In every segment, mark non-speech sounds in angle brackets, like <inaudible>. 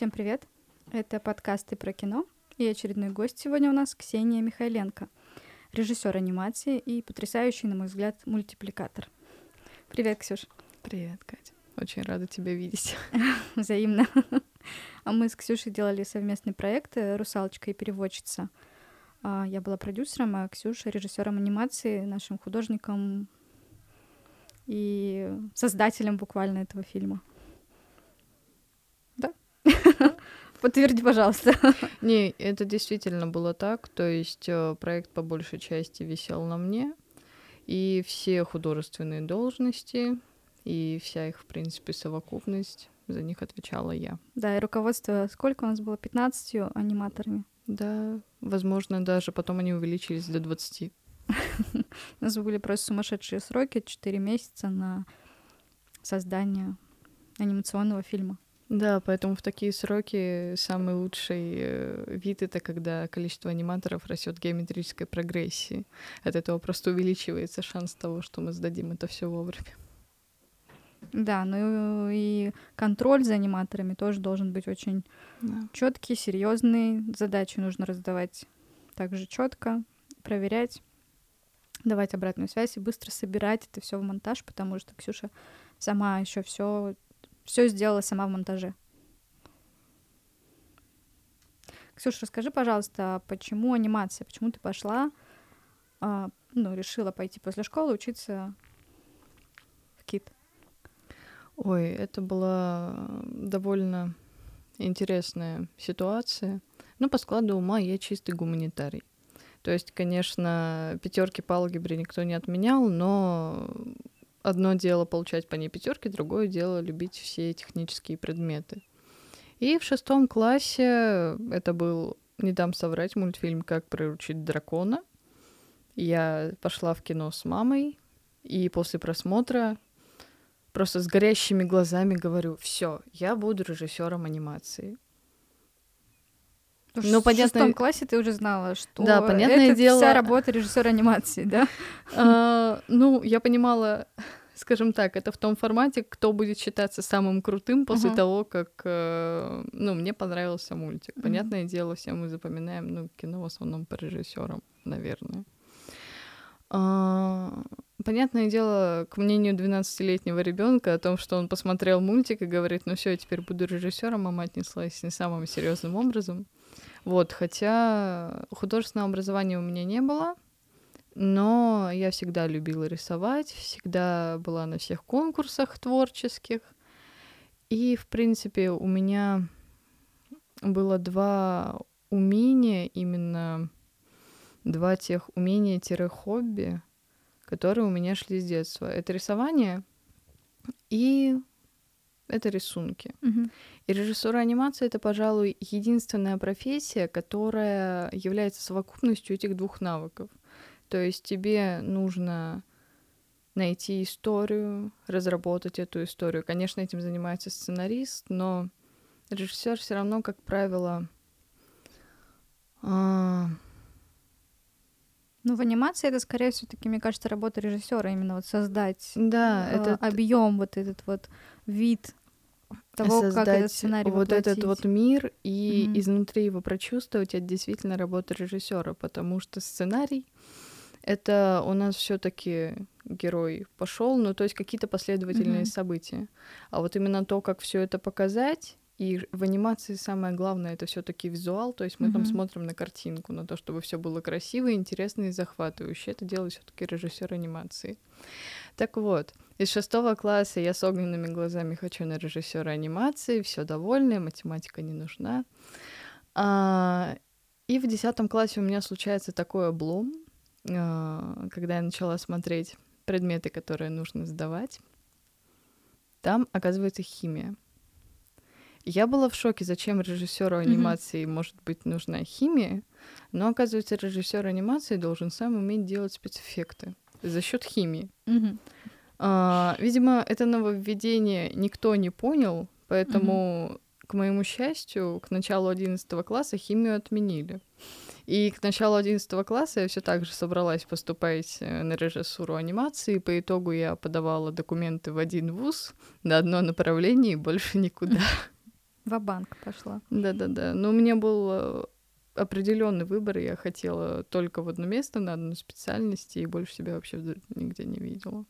Всем привет! Это подкасты про кино, и очередной гость сегодня у нас Ксения Михайленко, режиссер анимации и потрясающий, на мой взгляд, мультипликатор. Привет, Ксюш. Привет, Катя. Очень рада тебя видеть. <laughs> Взаимно. А мы с Ксюшей делали совместный проект «Русалочка и переводчица». А, я была продюсером, а Ксюша — режиссером анимации, нашим художником и создателем буквально этого фильма. <laughs> Подтверди, пожалуйста. <laughs> Не, это действительно было так. То есть э, проект по большей части висел на мне, и все художественные должности, и вся их, в принципе, совокупность, за них отвечала я. Да, и руководство сколько у нас было? 15 аниматорами? Да, возможно, даже потом они увеличились до 20. <laughs> У нас были просто сумасшедшие сроки, 4 месяца на создание анимационного фильма. Да, поэтому в такие сроки самый лучший э, вид это когда количество аниматоров растет геометрической прогрессии. От этого просто увеличивается шанс того, что мы сдадим это все вовремя. Да, ну и контроль за аниматорами тоже должен быть очень Да. четкий, серьезный. Задачи нужно раздавать также четко, проверять, давать обратную связь и быстро собирать это все в монтаж, потому что Ксюша сама еще все все сделала сама в монтаже. Ксюша, расскажи, пожалуйста, почему анимация? Почему ты пошла, а, ну, решила пойти после школы учиться в КИТ? Ой, это была довольно интересная ситуация. Ну, по складу ума я чистый гуманитарий. То есть, конечно, пятерки по алгебре никто не отменял, но одно дело получать по ней пятерки, другое дело любить все технические предметы. И в шестом классе это был, не дам соврать, мультфильм «Как приручить дракона». Я пошла в кино с мамой, и после просмотра просто с горящими глазами говорю, все, я буду режиссером анимации. Ну, в понятно- шестом классе ты уже знала, что Да, понятное это дело- вся работа режиссера анимации, да? А, Ну, я понимала, <laughs> скажем так, это в том формате, кто будет считаться самым крутым после того, как, э, ну, мне понравился мультик. Понятное дело, все мы запоминаем, ну, кино в основном по режиссерам, наверное. А, Понятное дело, к мнению 12-летнего ребенка о том, что он посмотрел мультик и говорит, ну все, я теперь буду режиссером, мама отнеслась не самым серьезным образом. Вот, хотя художественного образования у меня не было, но я всегда любила рисовать, всегда была на всех конкурсах творческих. И, в принципе, у меня было два умения, именно два тех умения-хобби, которые у меня шли с детства. Это рисование и это рисунки. Мгм. И режиссура анимации это, пожалуй, единственная профессия, которая является совокупностью этих двух навыков. То есть тебе нужно найти историю, разработать эту историю. Конечно, этим занимается сценарист, но режиссер все равно, как правило, а, Ну, в анимации это, скорее все таки мне кажется, работа режиссера именно вот создать да, это объем, вот этот вот вид того, как создать этот сценарий вот этот воплотить. вот мир и Мгм. изнутри его прочувствовать, это действительно работа режиссера, потому что сценарий это у нас все-таки герой пошел, ну то есть какие-то последовательные Мгм. события. А вот именно то, как все это показать, и в анимации самое главное это все-таки визуал, то есть мы там Мгм. смотрим на картинку, на то, чтобы все было красиво, интересно и захватывающе. Это делает все-таки режиссер анимации. Так вот, из шестого класса я с огненными глазами хочу на режиссера анимации, все довольная, математика не нужна. А, и в десятом классе у меня случается такой облом, а, когда я начала смотреть предметы, которые нужно сдавать. Там оказывается химия. Я была в шоке, зачем режиссеру анимации может быть нужна химия, но оказывается режиссер анимации должен сам уметь делать спецэффекты за счет химии. Мгм. А, видимо, это нововведение никто не понял, поэтому, к моему счастью, к началу 11 класса химию отменили. И к началу 11 класса я все так же собралась поступать э, на режиссуру анимации. По итогу я подавала документы в один вуз на одно направление и больше никуда. Ва-банк пошла. Да-да-да. Но у меня был э, определенный выбор. Я хотела только в одно место на одну специальность, и больше себя вообще нигде не видела.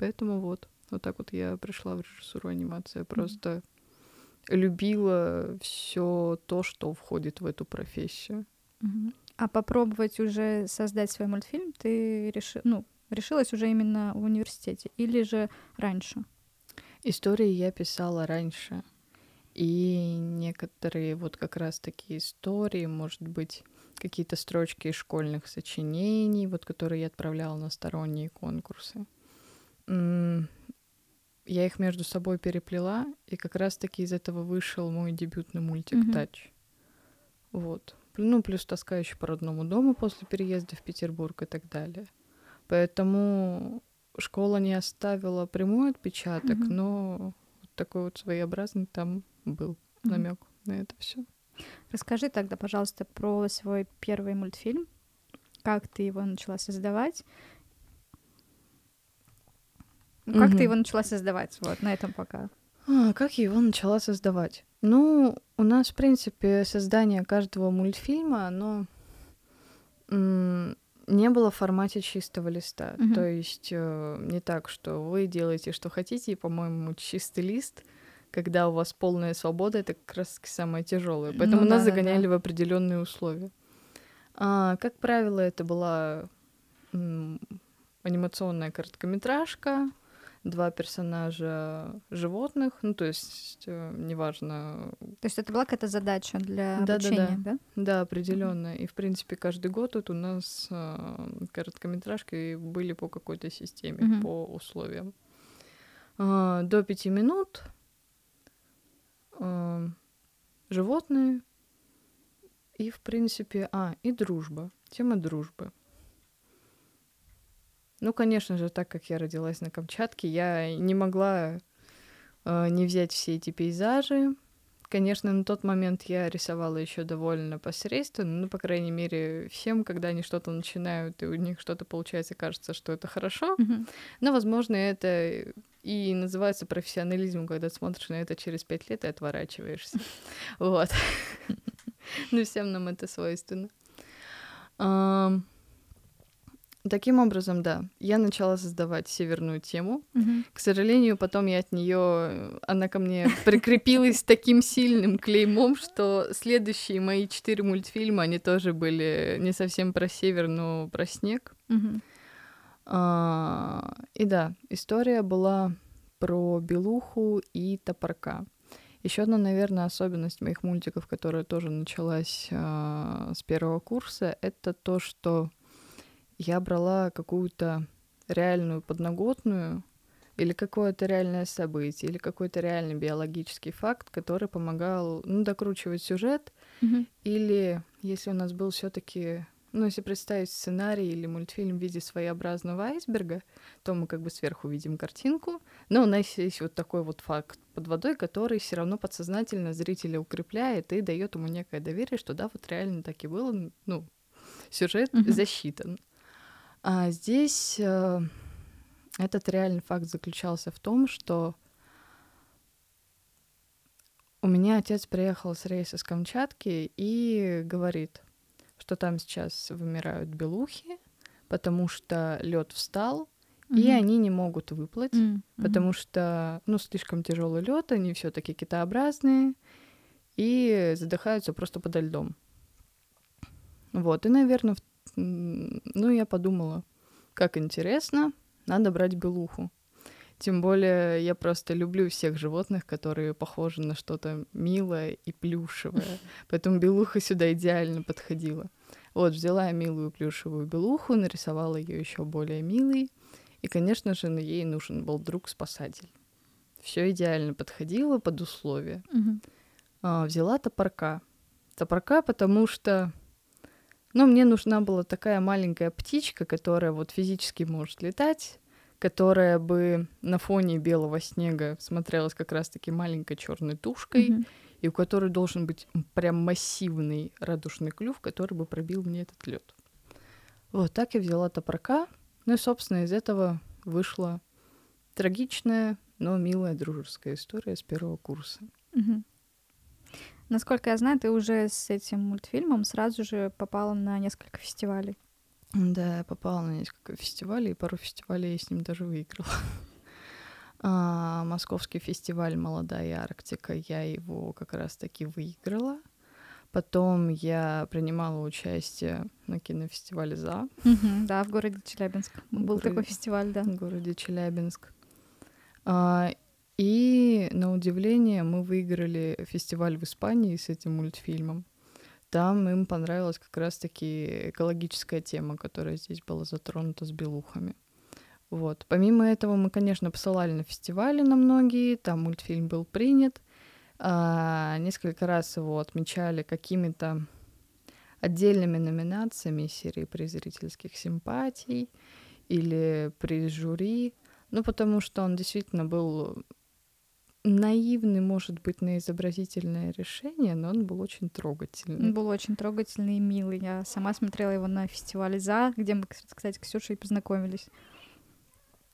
Поэтому вот. Вот так вот я пришла в режиссуру анимации. Просто mm-hmm. любила все то, что входит в эту профессию. Mm-hmm. А попробовать уже создать свой мультфильм ты реши... ну, решилась уже именно в университете или же раньше? Истории я писала раньше. И некоторые вот как раз такие истории, может быть, какие-то строчки из школьных сочинений, вот которые я отправляла на сторонние конкурсы. Я их между собой переплела, и как раз-таки из этого вышел мой дебютный мультик mm-hmm. «Тач». Вот. Ну, плюс тоска еще по родному дому после переезда в Петербург и так далее. Поэтому школа не оставила прямой отпечаток, mm-hmm. но вот такой вот своеобразный там был mm-hmm. намек на это все. Расскажи тогда, пожалуйста, про свой первый мультфильм. Как ты его начала создавать? Как mm-hmm. ты его начала создавать? Вот, на этом пока. А, как я его начала создавать? Ну, у нас, в принципе, создание каждого мультфильма, оно не было в формате чистого листа. Mm-hmm. То есть э, не так, что вы делаете, что хотите, и, по-моему, чистый лист — когда у вас полная свобода, это как раз самое тяжелое. Поэтому ну, нас да, загоняли да. в определенные условия. А, как правило, это была м, анимационная короткометражка, два персонажа животных, ну то есть э, неважно. То есть это была какая-то задача для да, обучения, да? Да, да, да определенно. Mm-hmm. И в принципе каждый год тут у нас э, короткометражки были по какой-то системе, mm-hmm. по условиям. Э, до пяти минут э, животные и, в принципе, а, и дружба. Тема дружбы. Ну, конечно же, так как я родилась на Камчатке, я не могла э, не взять все эти пейзажи. Конечно, на тот момент я рисовала еще довольно посредственно, ну, по крайней мере, всем, когда они что-то начинают, и у них что-то получается, кажется, что это хорошо. Mm-hmm. Но, возможно, это и называется профессионализм, когда смотришь на это через пять лет и отворачиваешься. <laughs> Вот. <laughs> Ну, всем нам это свойственно. Таким образом, да, я начала создавать северную тему. Mm-hmm. К сожалению, потом я от нее, она ко мне прикрепилась таким сильным клеймом, что следующие мои четыре мультфильма, они тоже были не совсем про север, но про снег. А, и да, история была про белуху и топорка. Еще одна, наверное, особенность моих мультиков, которая тоже началась а, с первого курса, это то, что я брала какую-то реальную подноготную или какое-то реальное событие, или какой-то реальный биологический факт, который помогал ну, докручивать сюжет, mm-hmm. или если у нас был все-таки ну, если представить сценарий или мультфильм в виде своеобразного айсберга, то мы как бы сверху видим картинку, но у нас есть вот такой вот факт под водой, который все равно подсознательно зрителя укрепляет и дает ему некое доверие, что да, вот реально так и было, ну, сюжет mm-hmm. засчитан. А здесь э, этот реальный факт заключался в том, что у меня отец приехал с рейса с Камчатки и говорит — что там сейчас вымирают белухи, потому что лед встал, mm-hmm. и они не могут выплыть, mm-hmm. потому что, ну, слишком тяжелый лед, они все-таки китообразные и задыхаются просто подо льдом. Вот, и, наверное, в... ну, я подумала, как интересно, надо брать белуху. Тем более я просто люблю всех животных, которые похожи на что-то милое и плюшевое. Поэтому белуха сюда идеально подходила. Вот, взяла я милую плюшевую белуху, нарисовала ее еще более милой. И, конечно же, ей нужен был друг-спасатель. Все идеально подходило под условия. Угу. А, взяла топорка. Топорка, потому что ну, мне нужна была такая маленькая птичка, которая вот физически может летать, которая бы на фоне белого снега смотрелась как раз-таки маленькой черной тушкой, mm-hmm. и у которой должен быть прям массивный радужный клюв, который бы пробил мне этот лед. Вот так я взяла топорка. Ну и, собственно, из этого вышла трагичная, но милая дружеская история с первого курса. Угу. Насколько я знаю, ты уже с этим мультфильмом сразу же попала на несколько фестивалей. Да, я попала на несколько фестивалей, и пару фестивалей я с ним даже выиграла. <laughs> А, московский фестиваль «Молодая Арктика», я его как раз-таки выиграла. Потом я принимала участие на кинофестивале «За». да, в городе Челябинск. Был такой фестиваль, да. В городе Челябинск. А, и, на удивление, мы выиграли фестиваль в Испании с этим мультфильмом. Там им понравилась как раз-таки экологическая тема, которая здесь была затронута с белухами. Вот. Помимо этого мы, конечно, посылали на фестивали на многие, там мультфильм был принят. А, несколько раз его отмечали какими-то отдельными номинациями серии при зрительских симпатий или при жюри, ну, потому что он действительно был наивный, может быть, на изобразительное решение, но он был очень трогательный. Он был очень трогательный и милый. Я сама смотрела его на фестивале «За», где мы, кстати, с Ксюшей познакомились.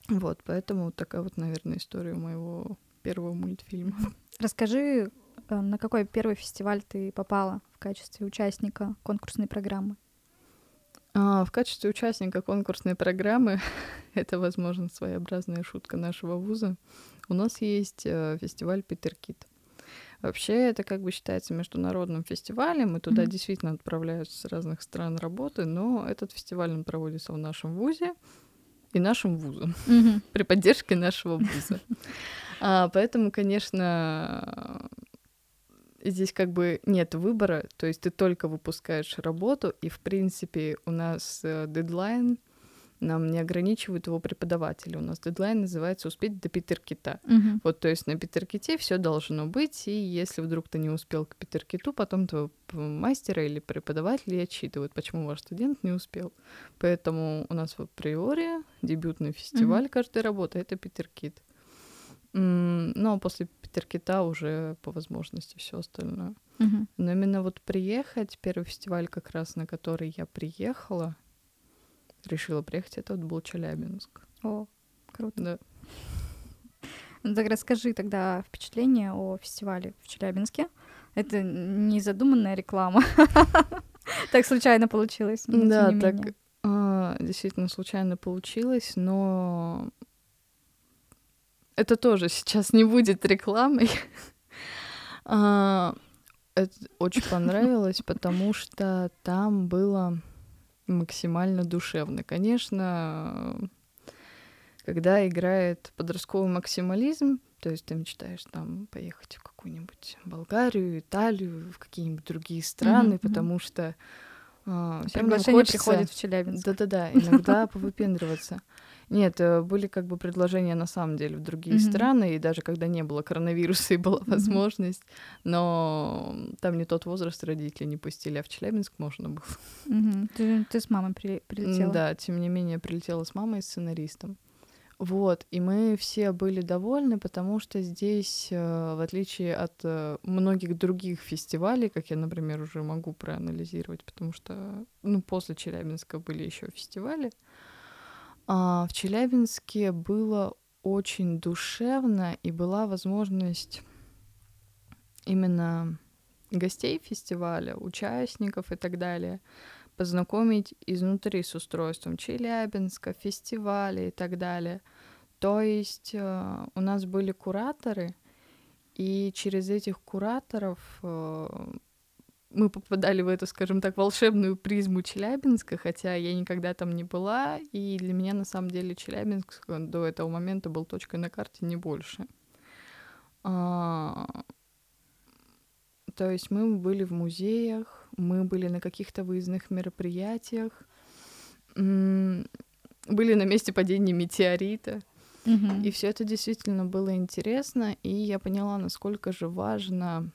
Вот, поэтому такая вот, наверное, история моего первого мультфильма. <laughs> Расскажи, э, на какой первый фестиваль ты попала в качестве участника конкурсной программы? А, в качестве участника конкурсной программы, <laughs> это, возможно, своеобразная шутка нашего вуза, у нас есть э, фестиваль Питер Кит. Вообще это как бы считается международным фестивалем, и туда mm-hmm. действительно отправляются с разных стран работы, но этот фестиваль он проводится в нашем вузе, и нашим вузом, <laughs> mm-hmm. при поддержке нашего вуза. А, поэтому, конечно, здесь как бы нет выбора, то есть ты только выпускаешь работу, и, в принципе, у нас э, дедлайн нам не ограничивают его преподаватели. У нас дедлайн называется «Успеть до Питеркита». Uh-huh. Вот, то есть на Питерките все должно быть, и если вдруг ты не успел к Питеркиту, потом твоего мастера или преподавателя отчитывают, почему ваш студент не успел. Поэтому у нас в априори дебютный фестиваль uh-huh. каждой работы — это Питеркит. Ну, а после Питеркита уже по возможности все остальное. Uh-huh. Но именно вот приехать, первый фестиваль как раз, на который я приехала, решила приехать, это вот был Челябинск. О, круто. Да. Ну так расскажи тогда впечатление о фестивале в Челябинске. Это не задуманная реклама. <laughs> Так случайно получилось. Да, так а, действительно случайно получилось, но это тоже сейчас не будет рекламой. А, это очень понравилось, потому что там было максимально душевно. Конечно, когда играет подростковый максимализм, то есть ты мечтаешь там поехать в какую-нибудь Болгарию, Италию, в какие-нибудь другие страны, mm-hmm. потому что приглашение хочется... приходит в Челябинск. Да-да-да, <laughs> иногда повыпендриваться. Нет, э, были как бы предложения на самом деле в другие mm-hmm. страны, и даже когда не было коронавируса <laughs> и была mm-hmm. возможность, но там не тот возраст родители не пустили, а в Челябинск можно было. Mm-hmm. Ты, ты с мамой при, прилетела? Да, тем не менее прилетела с мамой и сценаристом. Вот, и мы все были довольны, потому что здесь, э, в отличие от э, многих других фестивалей, как я, например, уже могу проанализировать, потому что, ну, после Челябинска были еще фестивали, а в Челябинске было очень душевно, и была возможность именно гостей фестиваля, участников и так далее познакомить изнутри с устройством Челябинска, фестиваля и так далее. То есть э, у нас были кураторы, и через этих кураторов э, мы попадали в эту, скажем так, волшебную призму Челябинска, хотя я никогда там не была, и для меня на самом деле Челябинск до этого момента был точкой на карте, не больше. А... То есть мы были в музеях, мы были на каких-то выездных мероприятиях, были на месте падения метеорита. Mm-hmm. И все это действительно было интересно, и я поняла, насколько же важно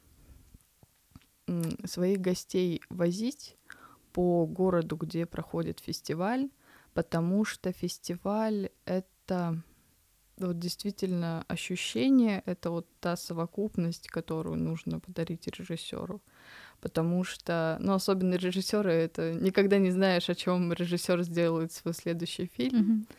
своих гостей возить по городу, где проходит фестиваль, потому что фестиваль — это вот действительно ощущение, это вот та совокупность, которую нужно подарить режиссеру. Потому что, ну, особенно режиссеры, это никогда не знаешь, о чем режиссер сделает свой следующий фильм. Mm-hmm.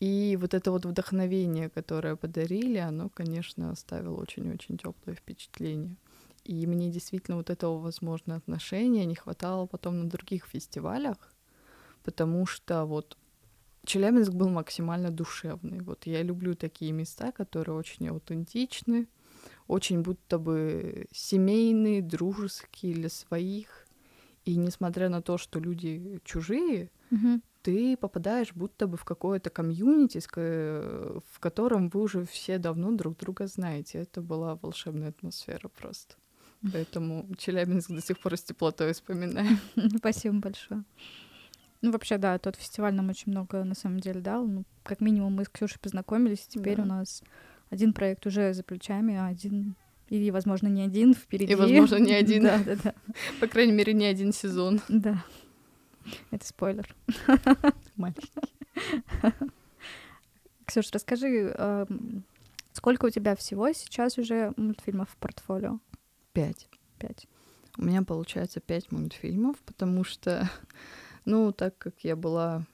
И вот это вот вдохновение, которое подарили, оно, конечно, оставило очень-очень теплое впечатление. И мне действительно вот этого, возможно, отношения не хватало потом на других фестивалях, потому что вот Челябинск был максимально душевный. Вот я люблю такие места, которые очень аутентичны, очень будто бы семейные, дружеские для своих. И несмотря на то, что люди чужие, Мгм. ты попадаешь будто бы в какое-то комьюнити, в котором вы уже все давно друг друга знаете. Это была волшебная атмосфера просто. <laughs> Поэтому Челябинск до сих пор с теплотой вспоминаю. Спасибо большое. Ну, вообще, да, тот фестиваль нам очень много, на самом деле, дал. Ну, как минимум, мы с Ксюшей познакомились, теперь Да. у нас один проект уже за плечами, а один или, возможно, не один впереди. И, возможно, не один. Да, да, да. По крайней мере, не один сезон. Да. Это спойлер. <laughs> Маленький. Ксюш, расскажи, эм, сколько у тебя всего сейчас уже мультфильмов в портфолио? Пять. Пять. У меня получается пять мультфильмов, потому что, ну, так как я была,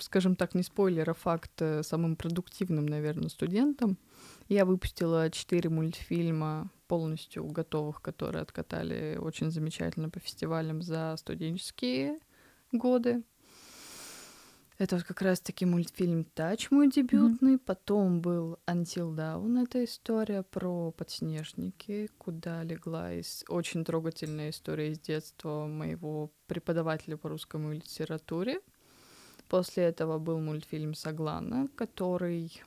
скажем так, не спойлер, а факт э, самым продуктивным, наверное, студентом, я выпустила четыре мультфильма полностью готовых, которые откатали очень замечательно по фестивалям за студенческие годы. Это вот как раз-таки мультфильм «Тач» мой дебютный. Потом был «Until Dawn» — это история про подснежники, куда легла из... очень трогательная история из детства моего преподавателя по русскому литературе. После этого был мультфильм «Соглана», который...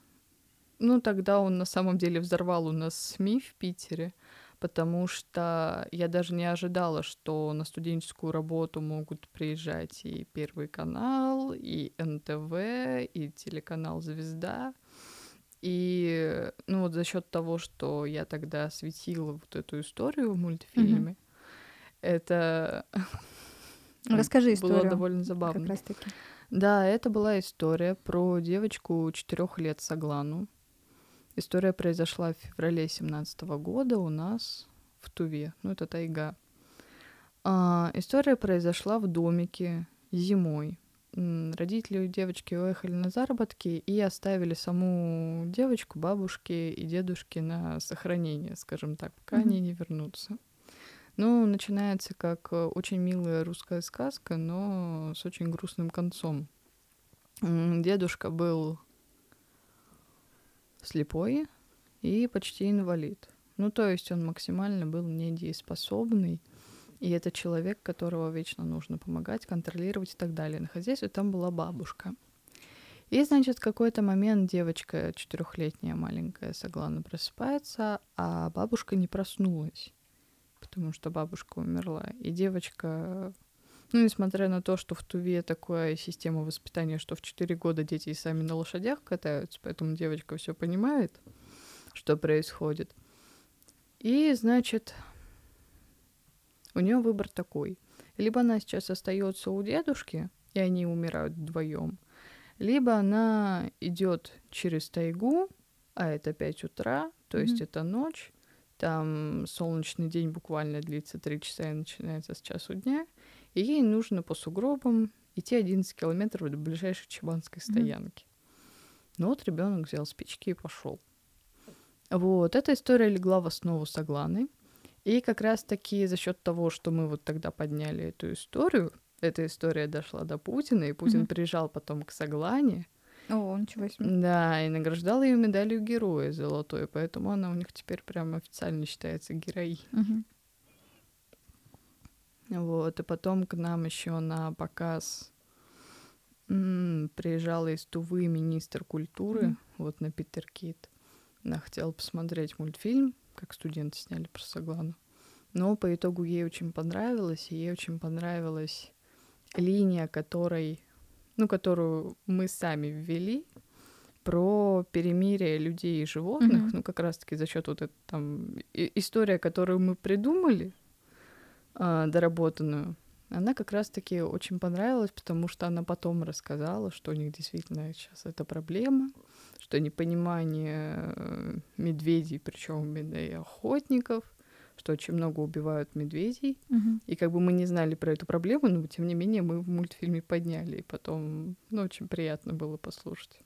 Ну, тогда он на самом деле взорвал у нас СМИ в Питере, потому что я даже не ожидала, что на студенческую работу могут приезжать и Первый канал, и НТВ, и телеканал «Звезда». И ну вот за счет того, что я тогда осветила вот эту историю в мультфильме, это <laughs> Расскажи было историю. довольно Как забавно. раз таки. Да, это была история про девочку четырех лет Соглану. История произошла в феврале семнадцатого года у нас в Туве. Ну, это тайга. А, история произошла в домике зимой. Родители девочки уехали на заработки и оставили саму девочку, бабушке и дедушке на сохранение, скажем так, пока Мгм. они не вернутся. Ну, начинается как э, очень милая русская сказка, но с очень грустным концом. Дедушка был слепой и почти инвалид. Ну, то есть он максимально был недееспособный, и это человек, которого вечно нужно помогать, контролировать и так далее. На хозяйстве там была бабушка. И, значит, в какой-то момент девочка четырехлетняя маленькая Соглана просыпается, а бабушка не проснулась, потому что бабушка умерла. И девочка, ну, несмотря на то, что в Туве такая система воспитания, что в 4 года дети и сами на лошадях катаются, поэтому девочка все понимает, что происходит. И, значит, у нее выбор такой. Либо она сейчас остается у дедушки, и они умирают вдвоем, либо она идет через тайгу, а это 5 утра, то есть Мгм. это ночь, там солнечный день буквально длится 3 часа и начинается с часу дня, и ей нужно по сугробам идти 11 километров до ближайшей чебанской стоянки. Ну вот ребенок взял спички и пошел. Вот, эта история легла в основу Согланы. И как раз-таки за счет того, что мы вот тогда подняли эту историю, эта история дошла до Путина, и Путин Мгм. приезжал потом к Соглане, О, ничего себе. да, и награждал ее медалью героя золотой, поэтому она у них теперь прям официально считается героиней. Мгм. Вот, и потом к нам еще на показ приезжала из Тувы министр культуры, Мгм. вот на Питер Кит. Она хотела посмотреть мультфильм, как студенты сняли про Соглану. Но по итогу ей очень понравилось, и ей очень понравилась линия, которой, ну, которую мы сами ввели, про перемирие людей и животных, Мгм. ну, как раз-таки за счет вот этой там история, которую мы придумали, доработанную, она как раз-таки очень понравилась, потому что она потом рассказала, что у них действительно сейчас это проблема, что непонимание э, медведей, причем и охотников, что очень много убивают медведей. Мгм. И как бы мы не знали про эту проблему, но тем не менее мы в мультфильме подняли, и потом, ну, очень приятно было послушать.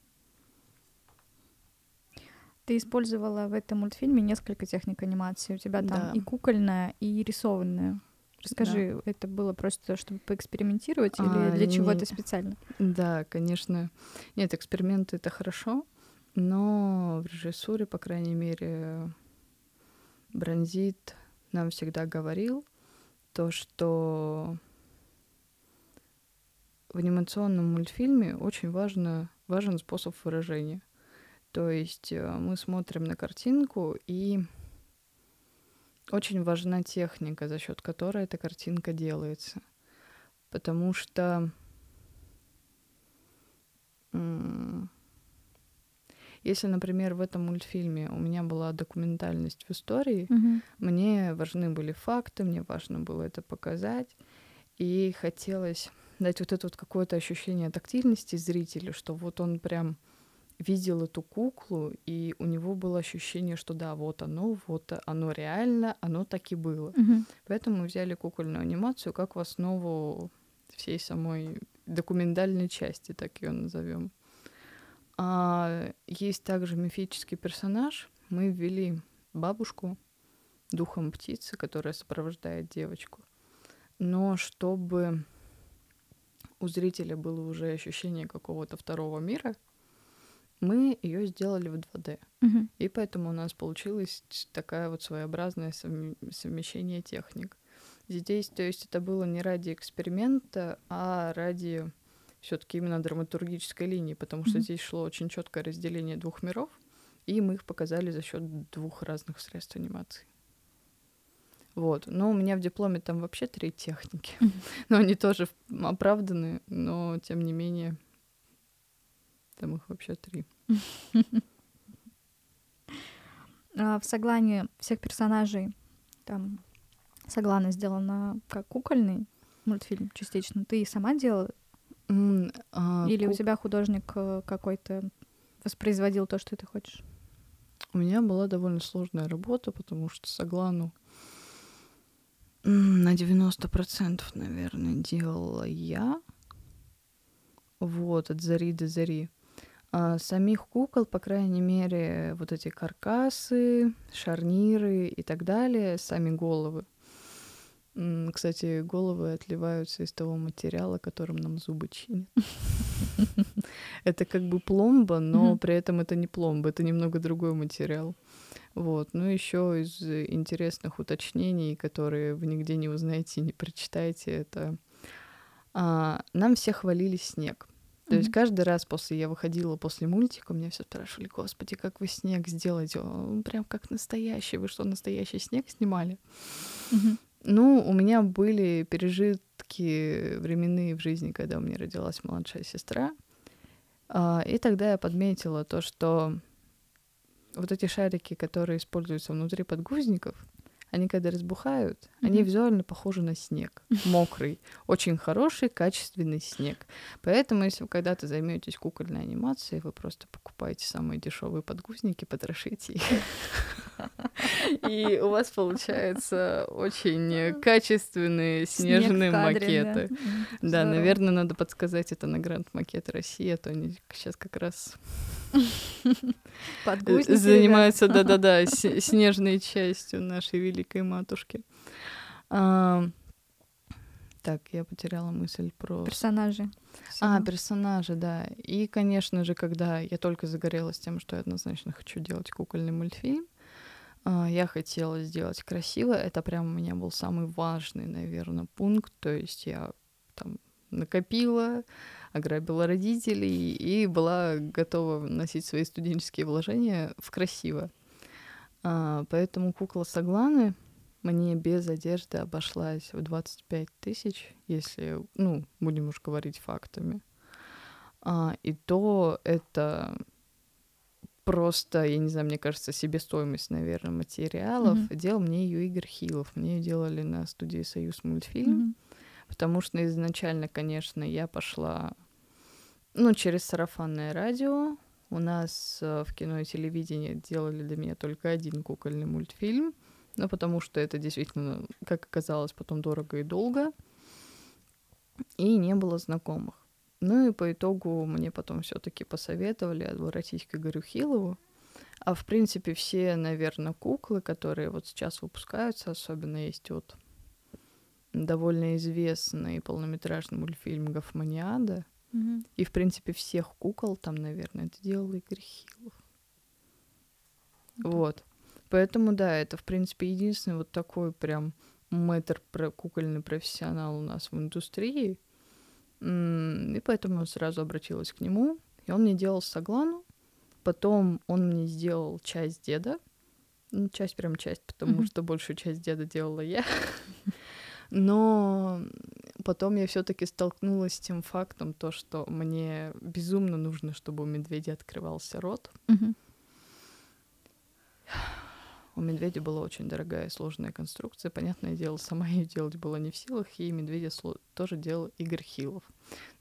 Ты Ты использовала в этом мультфильме несколько техник анимации. У тебя там Да. и кукольная, и рисованная. Расскажи, это было просто, чтобы поэкспериментировать, или А, для чего это не. специально? Да, конечно. Нет, эксперименты это хорошо, но в режиссуре, по крайней мере, Бронзит нам всегда говорил то, что в анимационном мультфильме очень важно, важен способ выражения. То есть э, мы смотрим на картинку, и очень важна техника, за счет которой эта картинка делается. Потому что если, например, в этом мультфильме у меня была документальность в истории, Мгм. мне важны были факты, мне важно было это показать, и хотелось дать вот это вот какое-то ощущение тактильности зрителю, что вот он прям видел эту куклу, и у него было ощущение, что да, вот оно, вот оно реально, оно так и было. Мгм. Поэтому мы взяли кукольную анимацию как в основу всей самой документальной части, так ее назовем. А есть также мифический персонаж. Мы ввели бабушку духом птицы, которая сопровождает девочку. Но чтобы у зрителя было уже ощущение какого-то второго мира, мы ее сделали в 2D. Мгм. И поэтому у нас получилась такая вот своеобразное совм- совмещение техник. Здесь, то есть, это было не ради эксперимента, а ради все-таки именно драматургической линии, потому что Мгм. здесь шло очень четкое разделение двух миров, и мы их показали за счет двух разных средств анимации. Вот. Но у меня в дипломе там вообще три техники. Мгм. <laughs> Но они тоже оправданы, но тем не менее там их вообще три. А в Соглане всех персонажей там Соглана сделана как кукольный мультфильм частично. Ты сама делала? А, Или у тебя художник э, какой-то воспроизводил то, что ты хочешь? У меня была довольно сложная работа, потому что Соглану на 90%, наверное, делала я. Вот, от зари до зари. А самих кукол, по крайней мере, вот эти каркасы, шарниры и так далее, сами головы. Кстати, головы отливаются из того материала, которым нам зубы чинят. <laughs> Это как бы пломба, но при этом это не пломба, это немного другой материал. Вот. Ну, еще из интересных уточнений, которые вы нигде не узнаете, не прочитаете, это а, нам все хвалили снег. То есть каждый раз после я выходила после мультика, меня все спрашивали, господи, как вы снег сделаете? Он прям как настоящий. Вы что, настоящий снег снимали? Ну, у меня были пережитки временные в жизни, когда у меня родилась младшая сестра. А, И тогда я подметила то, что вот эти шарики, которые используются внутри подгузников, они когда разбухают, они Мгм. визуально похожи на снег. Мокрый. Очень хороший, качественный снег. Поэтому, если вы когда-то займетесь кукольной анимацией, вы просто покупаете самые дешевые подгузники, потрошите их. <laughs> И у вас получается очень качественные снежные кадре, макеты. да. Да, здорово. наверное, надо подсказать это на Гранд Макет России, а то они сейчас как раз занимаются, <laughs> да-да-да, снежной частью нашей великой матушки. А, Так, я потеряла мысль про... персонажи. А, персонажи, да. И, конечно же, когда я только загорелась тем, что я однозначно хочу делать кукольный мультфильм, я хотела сделать красиво. Это прям у меня был самый важный, наверное, пункт. То есть я там накопила, ограбила родителей и была готова носить свои студенческие вложения в красиво. А, поэтому кукла Согланы мне без одежды обошлась в 25 тысяч, если, ну, будем уж говорить фактами. А, и то это просто, я не знаю, мне кажется, себестоимость, наверное, материалов. Мгм. Делал мне ее Игорь Хилов. Мне ее делали на студии Союз мультфильм. Мгм. Потому что изначально, конечно, я пошла, ну, через сарафанное радио. У нас э, в кино и телевидении делали для меня только один кукольный мультфильм. Ну, потому что это действительно, как оказалось, потом дорого и долго. И не было знакомых. Ну и по итогу мне потом все таки посоветовали обратись к Игорю Хилову. А в принципе все, наверное, куклы, которые вот сейчас выпускаются, особенно есть вот довольно известный полнометражный мультфильм Гофманиада. Мгм. И, в принципе, всех кукол там, наверное, это делал Игорь Хилов. Вот. Поэтому, да, это, в принципе, единственный вот такой прям мэтр про кукольный профессионал у нас в индустрии. И поэтому я сразу обратилась к нему, и он мне делал саглану. Потом он мне сделал часть деда. Ну, часть прям часть, потому Мгм. что большую часть деда делала я. <laughs> Но потом я все-таки столкнулась с тем фактом, то, что мне безумно нужно, чтобы у медведя открывался рот. Мгм. У медведя была очень дорогая и сложная конструкция. Понятное дело, сама ее делать была не в силах, и медведя тоже делал Игорь Хилов.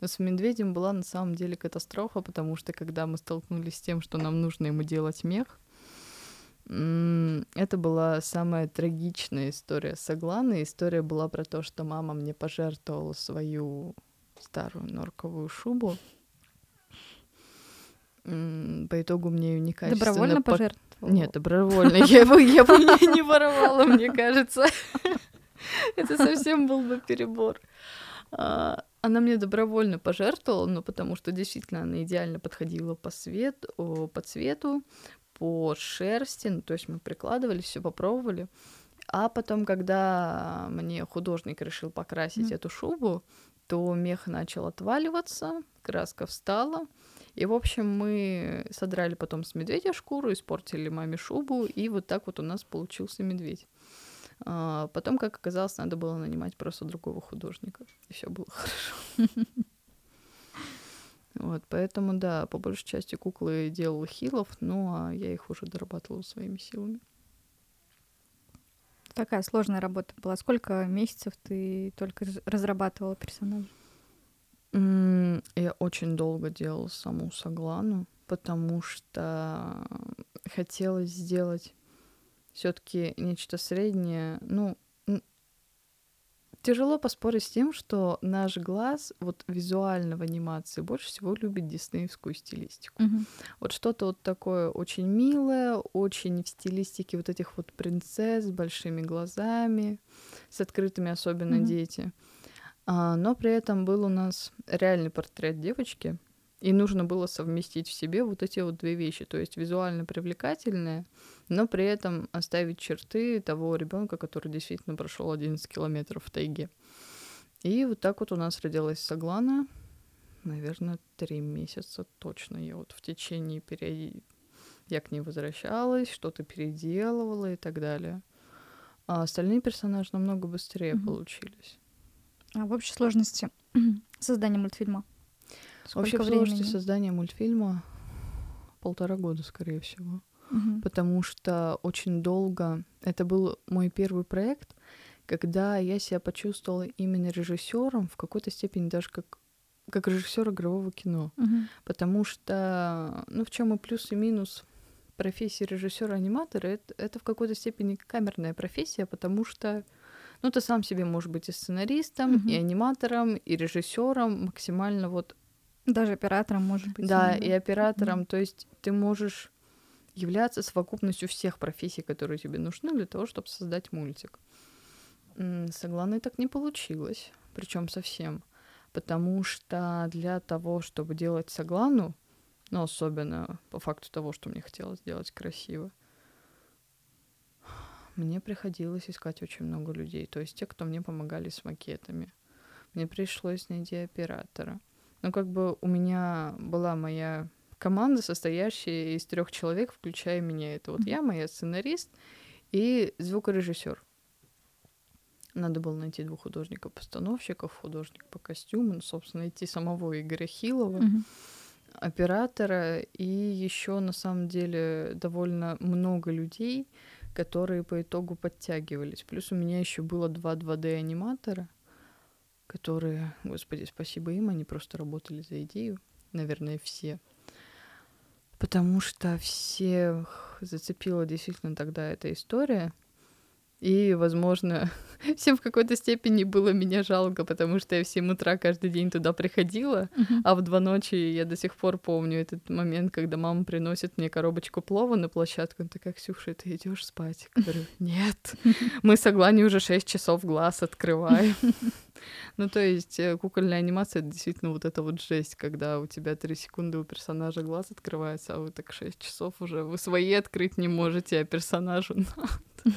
Но с медведем была на самом деле катастрофа, потому что когда мы столкнулись с тем, что нам нужно ему делать мех, это была самая трагичная история с Агланой. История была про то, что мама мне пожертвовала свою старую норковую шубу. По итогу мне ее некачественно Добровольно пок- пожертвовал? Нет, добровольно. <laughs> Я бы, я бы не, воровала, мне <laughs> кажется. <laughs> Это совсем был бы перебор. А, Она мне добровольно пожертвовала, но потому что действительно она идеально подходила по, свету, о, по цвету, по шерсти. Ну, то есть мы прикладывали, все попробовали. А потом, когда мне художник решил покрасить Мгм. эту шубу, то мех начал отваливаться, краска встала. И, в общем, мы содрали потом с медведя шкуру, испортили маме шубу, и вот так вот у нас получился медведь. А, Потом, как оказалось, надо было нанимать просто другого художника, и все было хорошо. <laughs> Вот, поэтому, да, по большей части куклы делал Хилов, ну, а я их уже дорабатывала своими силами. Такая сложная работа была. Сколько месяцев ты только раз- разрабатывала персонажа? Я очень долго делала саму Соглану, потому что хотелось сделать все-таки нечто среднее. Ну, тяжело поспорить с тем, что наш глаз вот визуально в анимации больше всего любит диснеевскую стилистику. Мгм. Вот что-то вот такое очень милое, очень в стилистике вот этих вот принцесс с большими глазами, с открытыми особенно Мгм. дети. А, но при этом был у нас реальный портрет девочки, и нужно было совместить в себе вот эти вот две вещи, то есть визуально привлекательное, но при этом оставить черты того ребенка, который действительно прошел 11 километров в тайге. И вот так вот у нас родилась Соглана. Наверное, три месяца точно. Я вот в течение периоди... Я к ней возвращалась, что-то переделывала и так далее. А остальные персонажи намного быстрее Мгм. получились. А в общей сложности <clears throat> создания мультфильма? Сколько в сложности времени? создания мультфильма полтора года, скорее всего. Мгм. Потому что очень долго... Это был мой первый проект, когда я себя почувствовала именно режиссером, в какой-то степени даже как, как режиссер игрового кино. Мгм. Потому что, ну, в чем и плюс и минус профессии режиссера-аниматора, это, это в какой-то степени камерная профессия, потому что, ну, ты сам себе можешь быть и сценаристом, Мгм. и аниматором, и режиссером, максимально вот Даже оператором, может быть. да, и оператором. То есть ты можешь являться совокупностью всех профессий, которые тебе нужны для того, чтобы создать мультик. С Агланой так не получилось, причем совсем. Потому что для того, чтобы делать Соглану, ну, особенно по факту того, что мне хотелось сделать красиво, мне приходилось искать очень много людей. То есть те, кто мне помогали с макетами. Мне пришлось найти оператора. Ну, как бы у меня была моя команда, состоящая из трех человек, включая меня. Это вот я, моя сценарист и звукорежиссер. Надо было найти двух художников-постановщиков, художник по костюму, ну, собственно, найти самого Игоря Хилова, Мгм. оператора и еще на самом деле довольно много людей, которые по итогу подтягивались. Плюс у меня еще было два 2D аниматора, которые, господи, спасибо им, они просто работали за идею, наверное, все. Потому что всех зацепила действительно тогда эта история. И, возможно, <laughs> всем в какой-то степени было меня жалко, потому что я в 7 утра каждый день туда приходила, Мгм. а в 2 ночи я до сих пор помню этот момент, когда мама приносит мне коробочку плова на площадку. Она такая, Ксюша, ты идешь спать? Я говорю, <laughs> нет, мы с Агланей уже 6 часов глаз открываем. <laughs> Ну, то есть э, кукольная анимация — это действительно вот эта вот жесть, когда у тебя 3 секунды у персонажа глаз открывается, а вы так 6 часов уже, вы свои открыть не можете, а персонажу надо.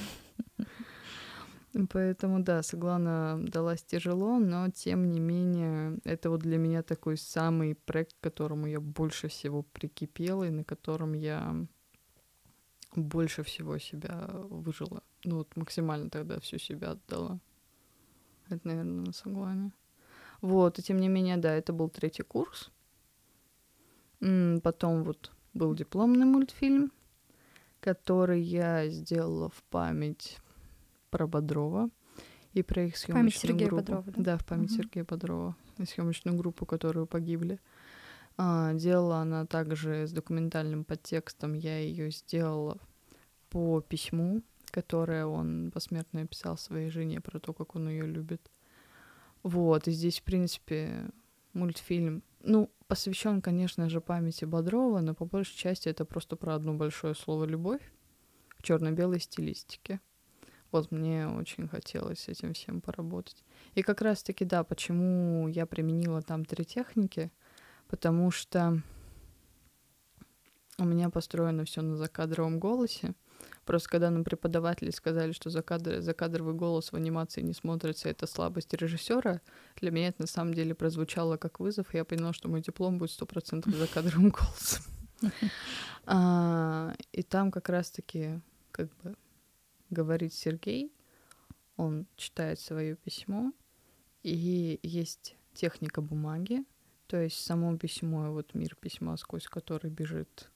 Поэтому, да, Соглана далась тяжело, но тем не менее, это вот для меня такой самый проект, к которому я больше всего прикипела и на котором я больше всего себя выжила. Ну вот максимально тогда всю себя отдала. Это, наверное, на Соглане. Вот, и тем не менее, да, это был третий курс. Потом вот был дипломный мультфильм, который я сделала в память про Бодрова и про их съемочную память Сергея группу. Бодрова, да? Да, в память Мгм. Сергея Бодрова съемочную группу, которые погибли. А, делала она также с документальным подтекстом. Я ее сделала по письму, которое он посмертно писал своей жене про то, как он ее любит. Вот, и здесь, в принципе, мультфильм, ну, посвящен, конечно же, памяти Бодрова, но по большей части это просто про одно большое слово «любовь» в черно-белой стилистике. Вот мне очень хотелось с этим всем поработать. И как раз-таки, да, почему я применила там три техники, потому что у меня построено все на закадровом голосе. Просто когда нам преподаватели сказали, что закадр... закадровый голос в анимации не смотрится, это слабость режиссера, для меня это на самом деле прозвучало как вызов, и я поняла, что мой диплом будет сто процентов <laughs> закадровым голосом. А, И там как раз-таки как бы говорит Сергей, он читает свое письмо, и есть техника бумаги, то есть само письмо, и вот мир письма, сквозь который бежит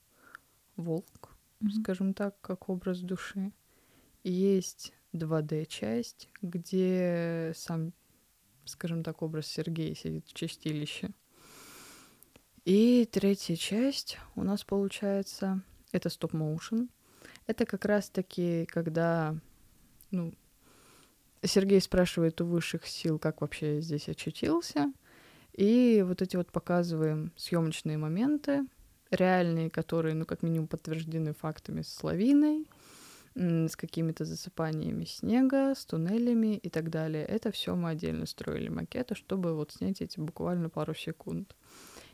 волк, Мгм. скажем так, как образ души. И есть 2D-часть, где сам, скажем так, образ Сергея сидит в чистилище. И третья часть у нас получается, это стоп-моушен. Это как раз-таки, когда, ну, Сергей спрашивает у высших сил, как вообще здесь очутился. И вот эти вот показываем съемочные моменты, реальные, которые, ну, как минимум, подтверждены фактами с лавиной, с какими-то засыпаниями снега, с туннелями и так далее. Это все мы отдельно строили макеты, чтобы вот снять эти буквально пару секунд.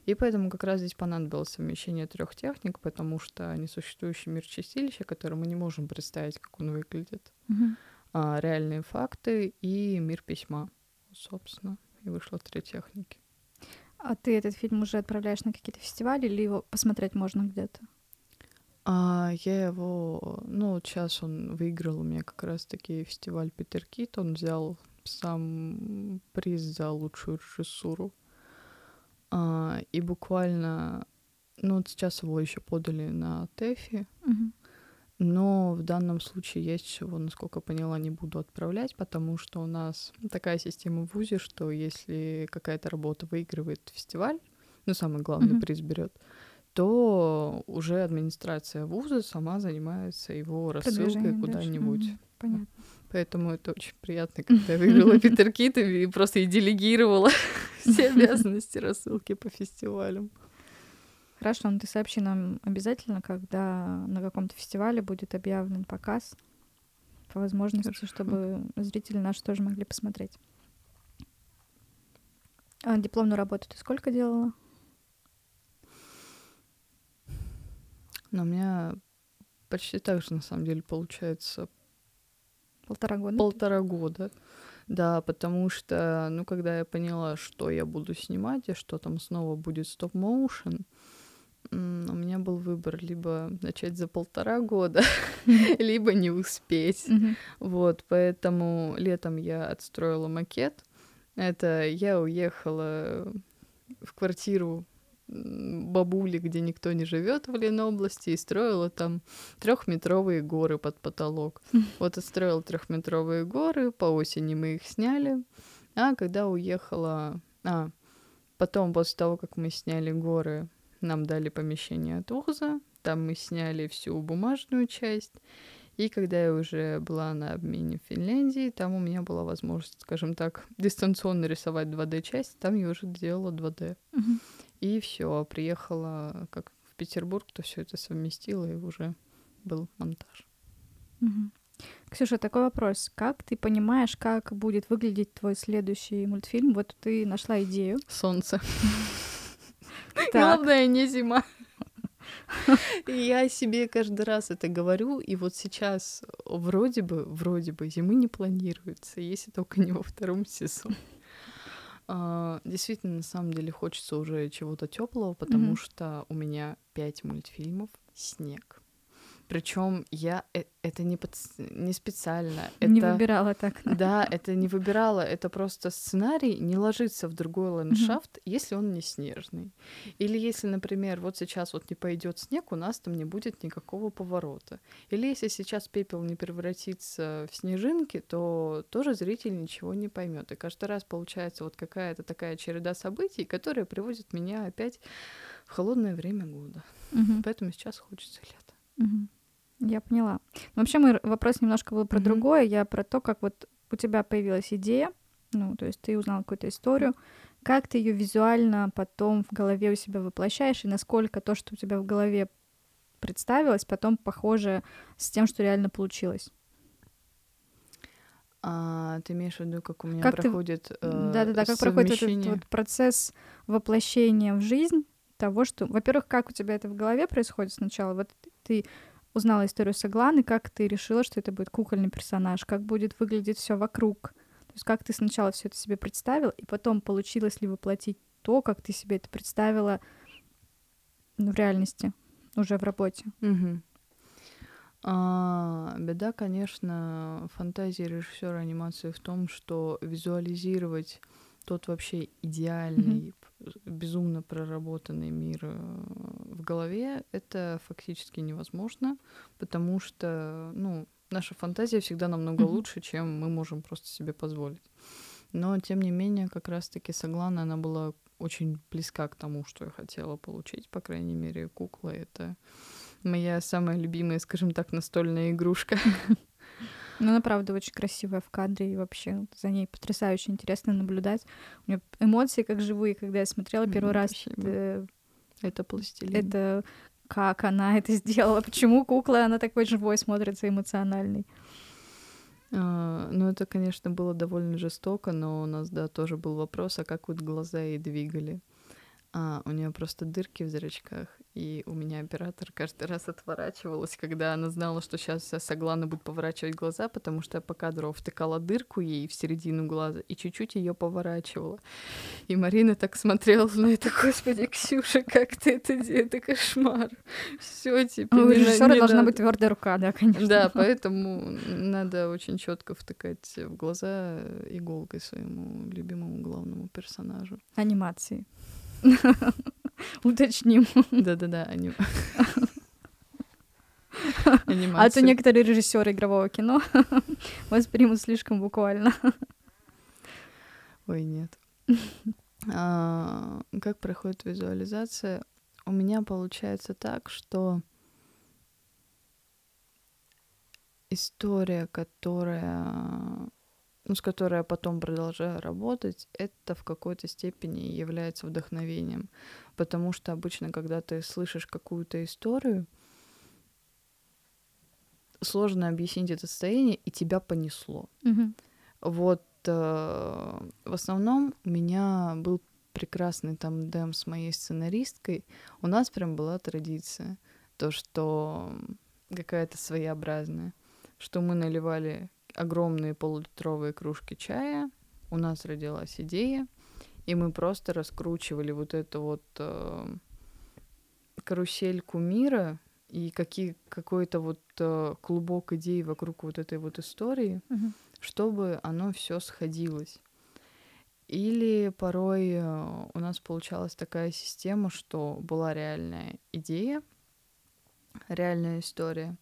И поэтому как раз здесь понадобилось совмещение трех техник, потому что несуществующий мир чистилища, который мы не можем представить, как он выглядит, Мгм. а, реальные факты и мир письма, собственно. И вышло три техники. А ты этот фильм уже отправляешь на какие-то фестивали или его посмотреть можно где-то? А я его, ну, сейчас он выиграл у меня как раз-таки фестиваль Питер Кит, он взял сам приз за лучшую режиссуру. А, и буквально, ну, вот сейчас его еще подали на ТЭФИ, Мгм. но в данном случае я сейчас его, насколько поняла, не буду отправлять, потому что у нас такая система в ВУЗе, что если какая-то работа выигрывает фестиваль, ну, самый главный Мгм. приз берет, то уже администрация вуза сама занимается его рассылкой куда-нибудь. Мгм. Понятно. Поэтому это очень приятно, когда я выиграла <laughs> Питер Кит и просто и делегировала <laughs> все <laughs> обязанности рассылки по фестивалям. Хорошо, ну ты сообщи нам обязательно, когда на каком-то фестивале будет объявлен показ, по возможности, Хорошо. чтобы зрители наши тоже могли посмотреть. А дипломную работу ты сколько делала? Но у меня почти так же, на самом деле, получается Полтора года? полтора года. Да, потому что, ну, когда я поняла, что я буду снимать, и что там снова будет стоп-моушен, у меня был выбор либо начать за полтора года, <laughs> либо не успеть. Вот, поэтому летом я отстроила макет. Это я уехала в квартиру бабули, где никто не живет в Ленобласти, и строила там трехметровые горы под потолок. <laughs> Вот отстроила трехметровые горы, по осени мы их сняли. А когда уехала... А, потом, после того, как мы сняли горы, нам дали помещение от вуза, там мы сняли всю бумажную часть. И когда я уже была на обмене в Финляндии, там у меня была возможность, скажем так, дистанционно рисовать 2D-часть, там я уже делала 2D. Мгм. И все, приехала как в Петербург, то все это совместила, и уже был монтаж. Мгм. Ксюша, такой вопрос. Как ты понимаешь, как будет выглядеть твой следующий мультфильм? Вот ты нашла идею. Солнце. <laughs> Главное, не зима. <laughs> Я себе каждый раз это говорю, и вот сейчас вроде бы, вроде бы зимы не планируется, если только не во втором сезоне. А, Действительно, на самом деле хочется уже чего-то теплого, потому Мгм. что у меня пять мультфильмов снег. Причем я э- это не, подс- не специально. Не это- выбирала так. да, это не выбирала, это просто сценарий не ложится в другой ландшафт, если он не снежный. Или если, например, вот сейчас вот не пойдет снег, у нас там не будет никакого поворота. Или если сейчас пепел не превратится в снежинки, то тоже зритель ничего не поймет. И каждый раз получается вот какая-то такая череда событий, которая приводит меня опять в холодное время года. Мгм. Поэтому сейчас хочется лета. Мгм. Я поняла. Но вообще мой вопрос немножко был про Мгм. другое. Я про то, как вот у тебя появилась идея, ну, то есть ты узнал какую-то историю, как ты ее визуально потом в голове у себя воплощаешь, и насколько то, что у тебя в голове представилось, потом похоже с тем, что реально получилось. А ты имеешь в виду, как у меня Как ты- проходит э, Да-да-да, как проходит этот вот процесс воплощения в жизнь того, что, во-первых, как у тебя это в голове происходит сначала, вот ты узнала историю Согланы, как ты решила, что это будет кукольный персонаж, как будет выглядеть все вокруг, то есть как ты сначала все это себе представила, и потом получилось ли воплотить то, как ты себе это представила ну, в реальности, уже в работе. Мгм. А, беда, конечно, фантазии режиссера анимации в том, что визуализировать тот вообще идеальный, п- безумно проработанный мир э, в голове, это фактически невозможно, потому что, ну, наша фантазия всегда намного Мгм. лучше, чем мы можем просто себе позволить. Но, тем не менее, как раз-таки Соглана, она была очень близка к тому, что я хотела получить, по крайней мере, кукла — это моя самая любимая, скажем так, настольная игрушка. <laughs> Ну, она, правда, очень красивая в кадре, и вообще за ней потрясающе интересно наблюдать. У нее эмоции как живые, когда я смотрела первый М, раз. спасибо. э, Это пластилин. это как она это сделала, почему кукла, она такой живой смотрится, эмоциональный. А, ну, это, конечно, было довольно жестоко, но у нас, да, тоже был вопрос, а как вот глаза ей двигали. А, у нее просто дырки в зрачках, и у меня оператор каждый раз отворачивалась, когда она знала, что сейчас Соглана будет поворачивать глаза, потому что я по кадру втыкала дырку ей в середину глаза и чуть-чуть ее поворачивала. И Марина так смотрела <laughs> на это, господи, Ксюша, как ты это делаешь, это кошмар. Все, типа, У не на- режиссера должна надо». быть твердая рука, да, конечно. Да, <laughs> поэтому надо очень четко втыкать в глаза иголкой своему любимому главному персонажу. Анимации. <laughs> Уточним. Да-да-да, они... <laughs> А то некоторые режиссеры игрового кино <laughs> воспримут слишком буквально. Ой, нет. А, Как проходит визуализация? У меня получается так, что история, которая ну, с которой я потом продолжаю работать, это в какой-то степени является вдохновением. Потому что обычно, когда ты слышишь какую-то историю, сложно объяснить это состояние, и тебя понесло. Мгм. Вот э, в основном у меня был прекрасный там дем с моей сценаристкой. У нас прям была традиция, то, что какая-то своеобразная, что мы наливали огромные полулитровые кружки чая, у нас родилась идея, и мы просто раскручивали вот эту вот э, карусельку мира и какие, какой-то вот э, клубок идей вокруг вот этой вот истории, Мгм. чтобы оно все сходилось. Или порой э, у нас получалась такая система, что была реальная идея, реальная история,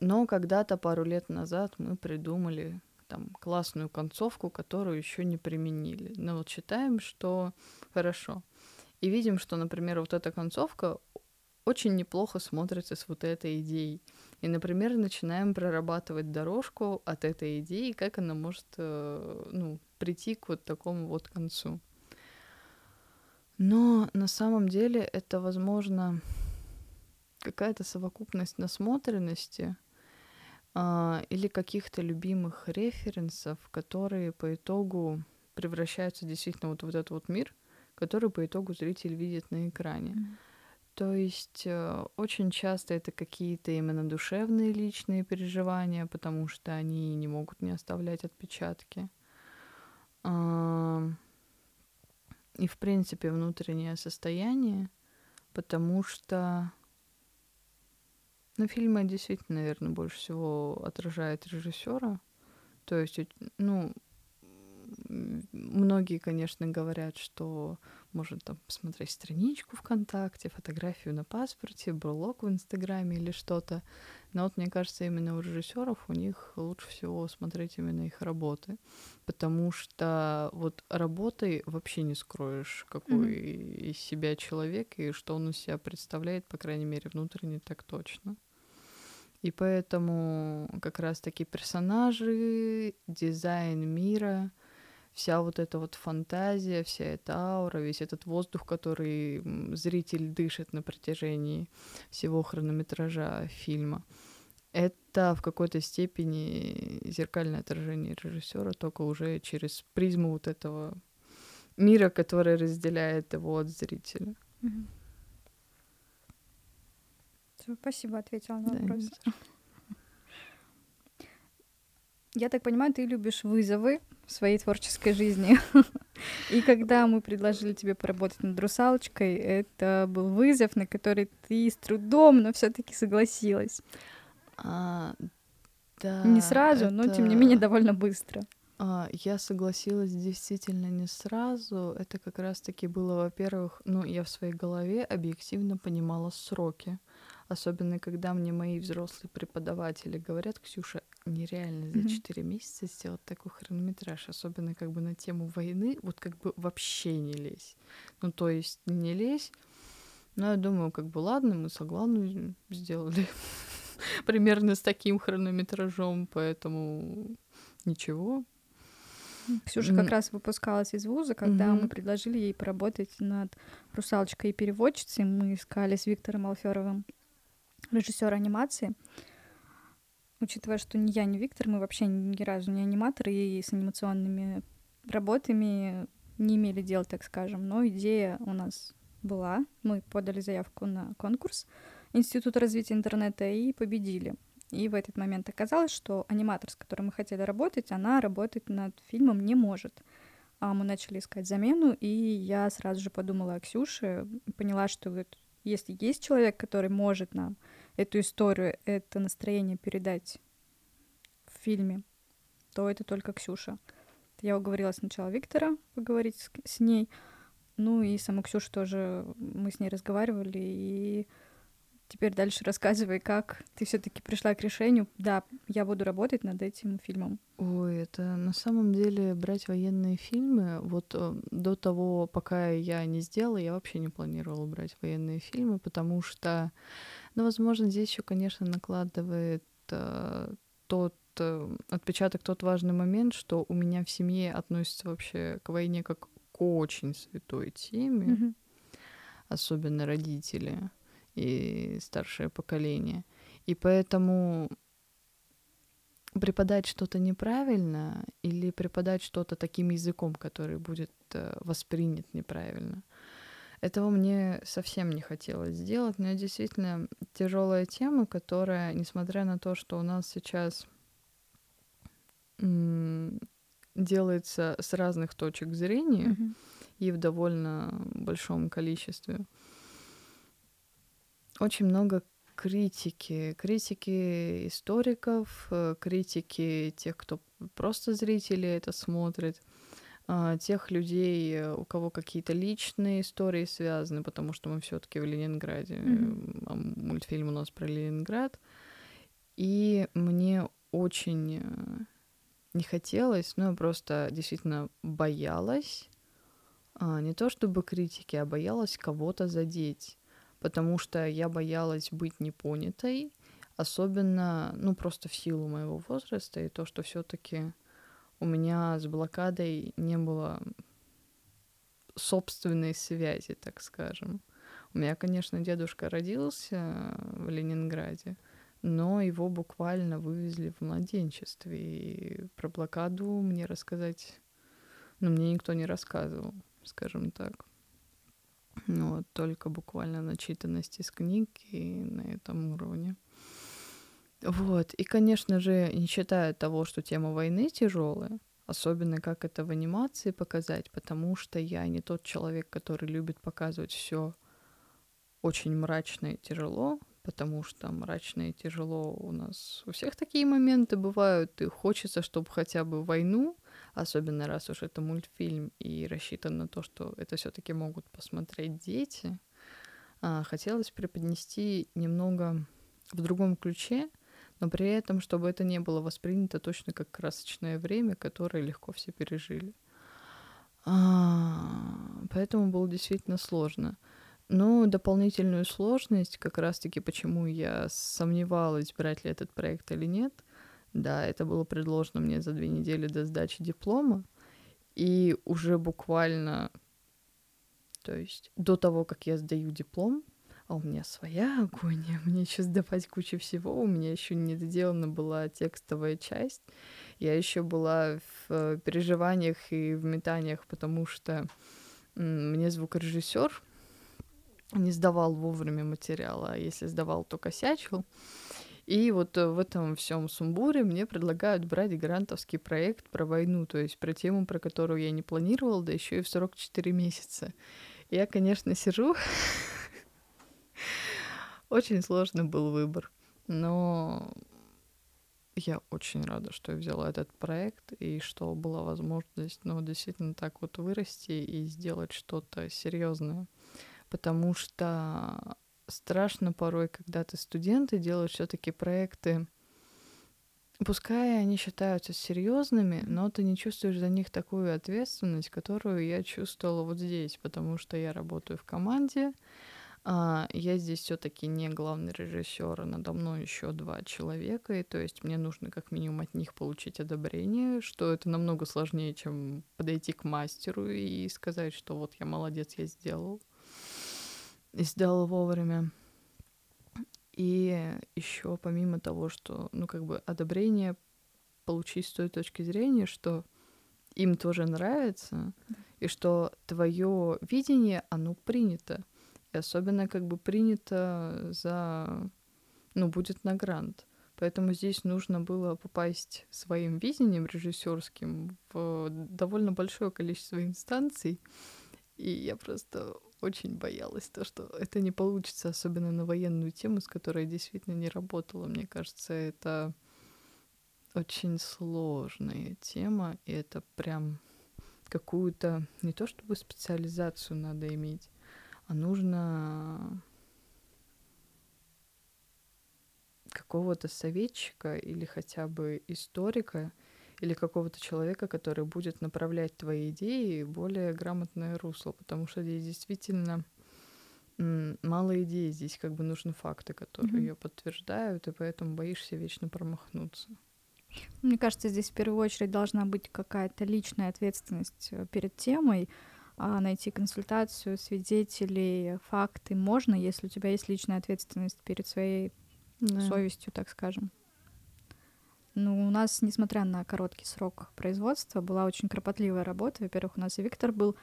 но когда-то пару лет назад мы придумали там классную концовку, которую еще не применили. Но вот считаем, что хорошо. И видим, что, например, вот эта концовка очень неплохо смотрится с вот этой идеей. И, например, начинаем прорабатывать дорожку от этой идеи, как она может э, ну, прийти к вот такому вот концу. Но на самом деле это, возможно, какая-то совокупность насмотренности или каких-то любимых референсов, которые по итогу превращаются действительно вот в этот вот мир, который по итогу зритель видит на экране. Mm-hmm. То есть э, очень часто это какие-то именно душевные личные переживания, потому что они не могут не оставлять отпечатки. И, в принципе, внутреннее состояние, потому что ну, фильмы действительно, наверное, больше всего отражает режиссера. То есть, ну, многие, конечно, говорят, что можно там посмотреть страничку ВКонтакте, фотографию на паспорте, блог в Инстаграме или что-то. Но вот мне кажется, именно у режиссеров у них лучше всего смотреть именно их работы, потому что вот работой вообще не скроешь, какой mm-hmm. из себя человек и что он из себя представляет, по крайней мере, внутренне так точно. И поэтому как раз-таки персонажи, дизайн мира, вся вот эта вот фантазия, вся эта аура, весь этот воздух, который зритель дышит на протяжении всего хронометража фильма, это в какой-то степени зеркальное отражение режиссера, только уже через призму вот этого мира, который разделяет его от зрителя. Mm-hmm. Спасибо, ответила на вопрос. Я так понимаю, ты любишь вызовы в своей творческой жизни. И когда мы предложили тебе поработать над русалочкой, это был вызов, на который ты с трудом, но все-таки согласилась. А, да. Не сразу, это... но тем не менее довольно быстро. А, я согласилась действительно не сразу. Это как раз-таки было, во-первых, ну, я в своей голове объективно понимала сроки. Особенно, когда мне мои взрослые преподаватели говорят, Ксюша, нереально за 4 mm-hmm. месяца сделать такой хронометраж, особенно как бы на тему войны, вот как бы вообще не лезь. Ну, то есть не лезь. Но я думаю, как бы ладно, мы согласны сделали <laughs> примерно с таким хронометражом, поэтому ничего. Ксюша как раз выпускалась из вуза, когда mm-hmm. мы предложили ей поработать над «Русалочкой» и переводчицей. Мы искали с Виктором Алферовым режиссер анимации. Учитывая, что ни я, ни Виктор, мы вообще ни разу не аниматоры и с анимационными работами не имели дел, так скажем. Но идея у нас была. Мы подали заявку на конкурс Института развития интернета и победили. И в этот момент оказалось, что аниматор, с которым мы хотели работать, она работать над фильмом не может. А мы начали искать замену, и я сразу же подумала о Ксюше, поняла, что вот если есть человек, который может нам эту историю, это настроение передать в фильме, то это только Ксюша. Я уговорила сначала Виктора поговорить с, с ней, ну и саму Ксюшу тоже мы с ней разговаривали, и теперь дальше рассказывай, как ты все-таки пришла к решению, да, я буду работать над этим фильмом. Ой, это на самом деле брать военные фильмы. Вот э, до того, пока я не сделала, я вообще не планировала брать военные фильмы, потому что но, возможно, здесь еще, конечно, накладывает э, тот э, отпечаток, тот важный момент, что у меня в семье относятся вообще к войне как к очень святой теме, mm-hmm. особенно родители и старшее поколение. И поэтому преподать что-то неправильно или преподать что-то таким языком, который будет э, воспринят неправильно, этого мне совсем не хотелось сделать, но действительно тяжелая тема, которая, несмотря на то, что у нас сейчас делается с разных точек зрения mm-hmm. и в довольно большом количестве, очень много критики, критики историков, э, критики тех, кто просто зрители это смотрит. А, тех людей, э, у кого какие-то личные истории связаны, потому что мы все-таки в Ленинграде, mm-hmm. а мультфильм у нас про Ленинград. И мне очень э, не хотелось, но я просто действительно боялась, а, не то чтобы критики, а боялась кого-то задеть, потому что я боялась быть непонятой, особенно, ну, просто в силу моего возраста и то, что все таки у меня с блокадой не было собственной связи, так скажем. У меня, конечно, дедушка родился в Ленинграде, но его буквально вывезли в младенчестве. И про блокаду мне рассказать, ну, мне никто не рассказывал, скажем так. Ну, вот, только буквально начитанность из книг и на этом уровне. Вот. И, конечно же, не считая того, что тема войны тяжелая, особенно как это в анимации показать, потому что я не тот человек, который любит показывать все очень мрачно и тяжело, потому что мрачно и тяжело у нас у всех такие моменты бывают, и хочется, чтобы хотя бы войну, особенно раз уж это мультфильм и рассчитан на то, что это все таки могут посмотреть дети, а, хотелось преподнести немного в другом ключе, но при этом, чтобы это не было воспринято точно как красочное время, которое легко все пережили. А, поэтому было действительно сложно. Ну, дополнительную сложность, как раз-таки почему я сомневалась, брать ли этот проект или нет, да, это было предложено мне за две недели до сдачи диплома, и уже буквально, то есть до того, как я сдаю диплом, а у меня своя агония, <laughs> мне еще сдавать кучу всего, у меня еще не доделана была текстовая часть, я еще была в переживаниях и в метаниях, потому что мне звукорежиссер не сдавал вовремя материала, а если сдавал, то косячил. И вот э, в этом всем сумбуре мне предлагают брать грантовский проект про войну, то есть про тему, про которую я не планировала, да еще и в 44 месяца. Я, конечно, сижу. <laughs> Очень сложный был выбор, но я очень рада, что я взяла этот проект и что была возможность, ну, действительно так вот вырасти и сделать что-то серьезное потому что страшно порой, когда ты студент и делаешь все-таки проекты, пускай они считаются серьезными, но ты не чувствуешь за них такую ответственность, которую я чувствовала вот здесь, потому что я работаю в команде, а, я здесь все-таки не главный режиссер, а надо мной еще два человека, и то есть мне нужно как минимум от них получить одобрение, что это намного сложнее, чем подойти к мастеру и сказать, что вот я молодец, я сделал и сделал вовремя. И еще помимо того, что, ну, как бы одобрение получить с той точки зрения, что им тоже нравится, и что твое видение, оно принято. И особенно как бы принято за, ну, будет на грант. Поэтому здесь нужно было попасть своим видением режиссерским в довольно большое количество инстанций. И я просто очень боялась то, что это не получится, особенно на военную тему, с которой я действительно не работала. Мне кажется, это очень сложная тема, и это прям какую-то не то чтобы специализацию надо иметь, а нужно какого-то советчика или хотя бы историка, или какого-то человека, который будет направлять твои идеи в более грамотное русло, потому что здесь действительно мало идей, здесь как бы нужны факты, которые mm-hmm. ее подтверждают, и поэтому боишься вечно промахнуться. Мне кажется, здесь в первую очередь должна быть какая-то личная ответственность э, перед темой, а найти консультацию, свидетелей, факты можно, если у тебя есть личная ответственность перед своей да. совестью, так скажем. Ну, у нас, несмотря на короткий срок производства, была очень кропотливая работа. Во-первых, у нас и Виктор был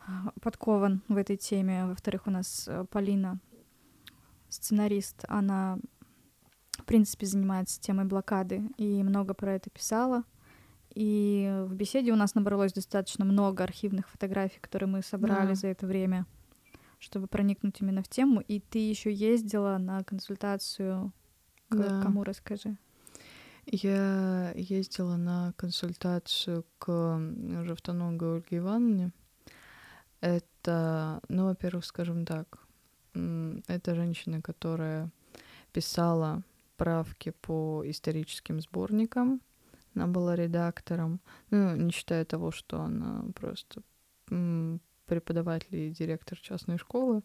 а, подкован в этой теме. Во-вторых, у нас э, Полина, сценарист, она, в принципе, занимается темой блокады и много про это писала. И в беседе у нас набралось достаточно много архивных фотографий, которые мы собрали да. за это время, чтобы проникнуть именно в тему. И ты еще ездила на консультацию к да. кому расскажи? Я ездила на консультацию к Жовтоногой Ольге Ивановне. Это, ну, во-первых, скажем так, это женщина, которая писала правки по историческим сборникам. Она была редактором, ну, не считая того, что она просто преподаватель и директор частной школы.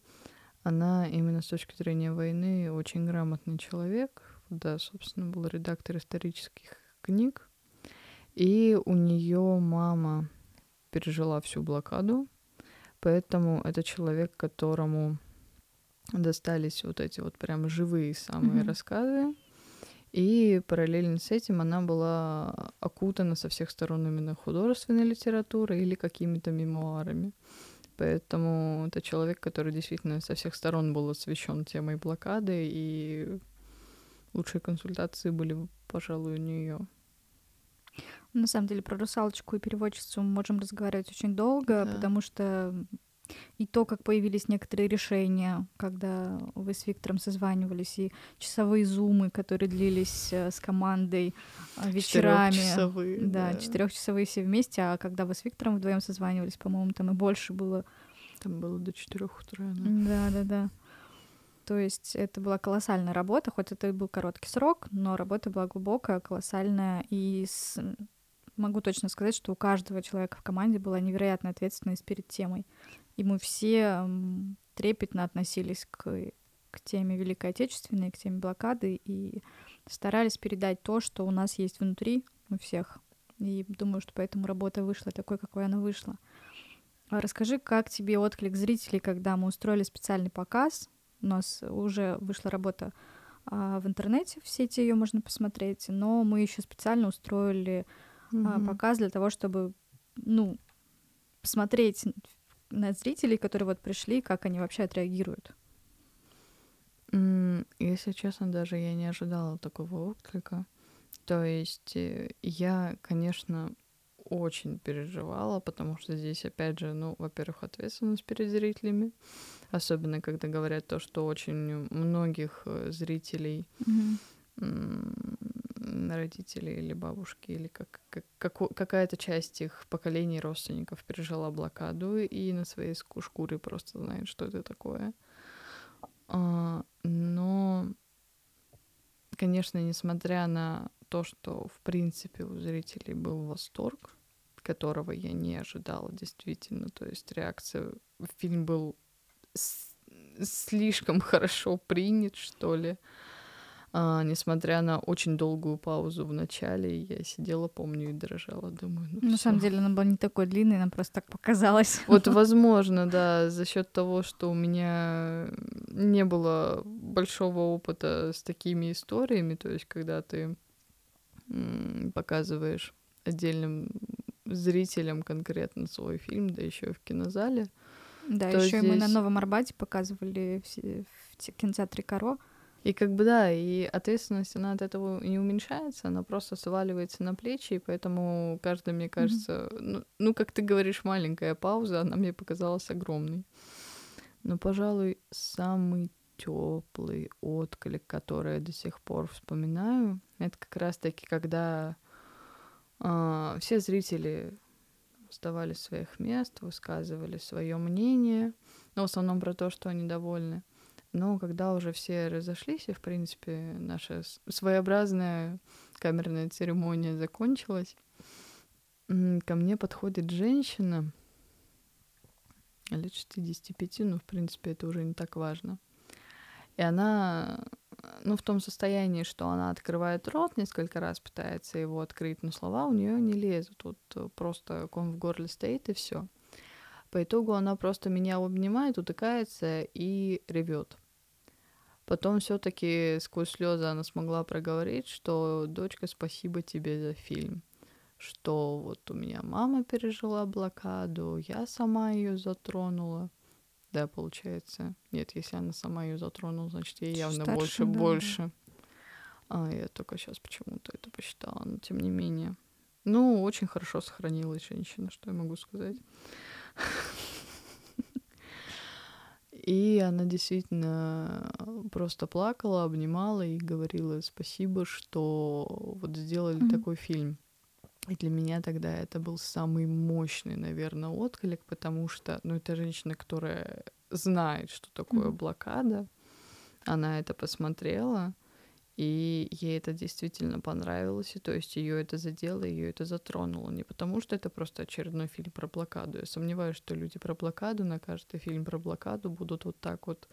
она именно с точки зрения войны очень грамотный человек. Да, собственно, был редактор исторических книг. И у нее мама пережила всю блокаду, поэтому это человек, которому достались вот эти вот прям живые самые mm-hmm. рассказы. И параллельно с этим она была окутана со всех сторон именно художественной литературой или какими-то мемуарами. Поэтому это человек, который действительно со всех сторон был освещен темой блокады, и лучшие консультации были, пожалуй, у нее. На самом деле про русалочку и переводчицу мы можем разговаривать очень долго, да. потому что и то, как появились некоторые решения, когда вы с Виктором созванивались, и часовые зумы, которые длились э, с командой э, вечерами. Четырехчасовые. Да, да. четырехчасовые все вместе, а когда вы с Виктором вдвоем созванивались, по-моему, там и больше было. Там было до четырех утра. Да, да, да. То есть это была колоссальная работа, хоть это и был короткий срок, но работа была глубокая, колоссальная, и с... могу точно сказать, что у каждого человека в команде была невероятная ответственность перед темой и мы все трепетно относились к, к теме Великой Отечественной, к теме блокады, и старались передать то, что у нас есть внутри у всех. И думаю, что поэтому работа вышла такой, какой она вышла. А расскажи, как тебе отклик зрителей, когда мы устроили специальный показ. У нас уже вышла работа а, в интернете, в сети ее можно посмотреть, но мы еще специально устроили mm-hmm. а, показ для того, чтобы, ну, посмотреть на зрителей, которые вот пришли, как они вообще отреагируют? Если честно, даже я не ожидала такого отклика. То есть э, я, конечно, очень переживала, потому что здесь, опять же, ну, во-первых, ответственность перед зрителями, особенно когда говорят то, что очень многих э, зрителей mm-hmm родители или бабушки, или как, как, как, какая-то часть их поколений родственников пережила блокаду и на своей шкуре просто знает, что это такое. А, но, конечно, несмотря на то, что, в принципе, у зрителей был восторг, которого я не ожидала действительно, то есть реакция, фильм был слишком хорошо принят, что ли, а, несмотря на очень долгую паузу в начале, я сидела, помню, и дрожала. Думаю, ну На всё. самом деле она была не такой длинной, она просто так показалась. <laughs> Вот, <laughs> возможно, да, за счет того, что у меня не было большого опыта с такими историями, то есть когда ты показываешь отдельным зрителям конкретно свой фильм, да еще в кинозале. Да, еще здесь... мы на Новом Арбате показывали в, в кинотеатре Каро. И как бы да, и ответственность, она от этого не уменьшается, она просто сваливается на плечи, и поэтому каждый, мне кажется, mm-hmm. ну, ну, как ты говоришь, маленькая пауза, она мне показалась огромной. Но, пожалуй, самый теплый отклик, который я до сих пор вспоминаю, это как раз-таки, когда все зрители вставали с своих мест, высказывали свое мнение, но в основном про то, что они довольны. Но когда уже все разошлись, и, в принципе, наша своеобразная камерная церемония закончилась, ко мне подходит женщина лет 65, ну, в принципе, это уже не так важно. И она, ну, в том состоянии, что она открывает рот, несколько раз пытается его открыть, но слова у нее не лезут. Вот просто ком в горле стоит, и все. По итогу она просто меня обнимает, утыкается и ревет. Потом все-таки сквозь слезы она смогла проговорить, что дочка, спасибо тебе за фильм. Что вот у меня мама пережила блокаду, я сама ее затронула. Да, получается. Нет, если она сама ее затронула, значит, ей явно Старше, больше, да, больше. А я только сейчас почему-то это посчитала, но тем не менее. Ну, очень хорошо сохранилась женщина, что я могу сказать. И она действительно просто плакала, обнимала и говорила спасибо, что вот сделали mm-hmm. такой фильм. И для меня тогда это был самый мощный, наверное, отклик, потому что, ну, это женщина, которая знает, что такое mm-hmm. блокада. Она это посмотрела, И ей это действительно понравилось, и то есть ее это задело, ее это затронуло. Не потому, что это просто очередной фильм про блокаду. Я сомневаюсь, что люди про блокаду на каждый фильм про блокаду будут вот так вот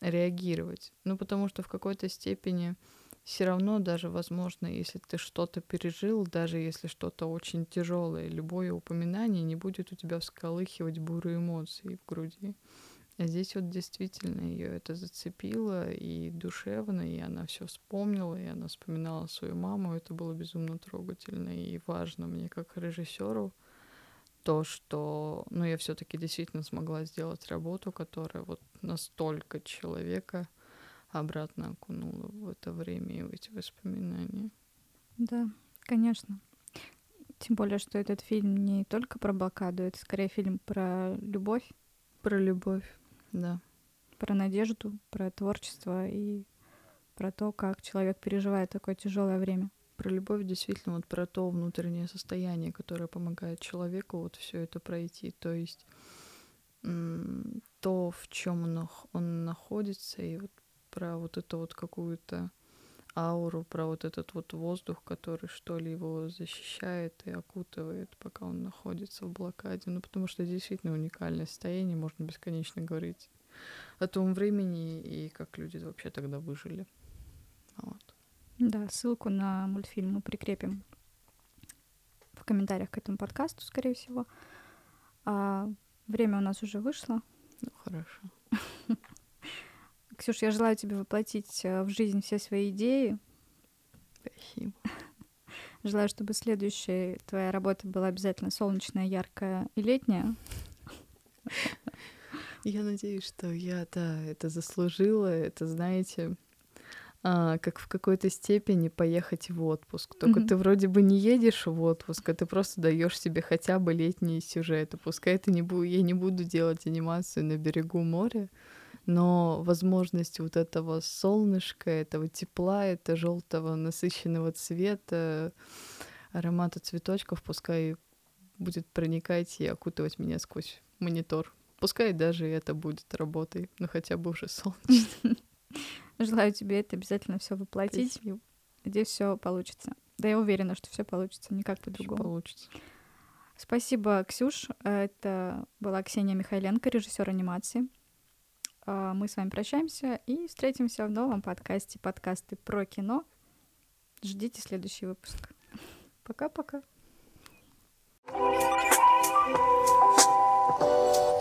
реагировать. Ну, потому что в какой-то степени все равно даже возможно, если ты что-то пережил, даже если что-то очень тяжелое, любое упоминание не будет у тебя всколыхивать бурые эмоции в груди. А здесь вот действительно ее это зацепило и душевно, и она все вспомнила, и она вспоминала свою маму. Это было безумно трогательно и важно мне как режиссеру то, что, ну, я все-таки действительно смогла сделать работу, которая вот настолько человека обратно окунула в это время и в эти воспоминания. Да, конечно. Тем более, что этот фильм не только про блокаду, это скорее фильм про любовь. Про любовь, да. Про надежду, про творчество и про то, как человек переживает такое тяжелое время. Про любовь действительно вот про то внутреннее состояние, которое помогает человеку вот все это пройти. То есть то, в чем он, он находится, и вот про вот эту вот какую-то ауру, про вот этот вот воздух, который что ли его защищает и окутывает, пока он находится в блокаде. Ну, потому что действительно уникальное состояние, можно бесконечно говорить о том времени и как люди вообще тогда выжили. Вот. Да, ссылку на мультфильм мы прикрепим в комментариях к этому подкасту, скорее всего. А время у нас уже вышло. Ну, хорошо. <laughs> Ксюш, я желаю тебе воплотить э, в жизнь все свои идеи. Спасибо. <laughs> Желаю, чтобы следующая твоя работа была обязательно солнечная, яркая и летняя. <laughs> Я надеюсь, что я, да, это заслужила. Это, знаете, а, как в какой-то степени поехать в отпуск. Только mm-hmm. ты вроде бы не едешь в отпуск, а ты просто даешь себе хотя бы летние сюжеты. Пускай это не буду, я не буду делать анимацию на берегу моря, но возможность вот этого солнышка, этого тепла, этого желтого насыщенного цвета, аромата цветочков, пускай будет проникать и окутывать меня сквозь монитор. Пускай даже это будет работой, но хотя бы уже солнечно. <laughs> Желаю тебе это обязательно все воплотить. Спасибо. Надеюсь, все получится. Да, я уверена, что все получится, никак по-другому. Получится. Спасибо, Ксюш. Это была Ксения Михайленко, режиссер анимации. А, мы с вами прощаемся и встретимся в новом подкасте. Подкасты про кино. Ждите следующий выпуск. Пока-пока. thank you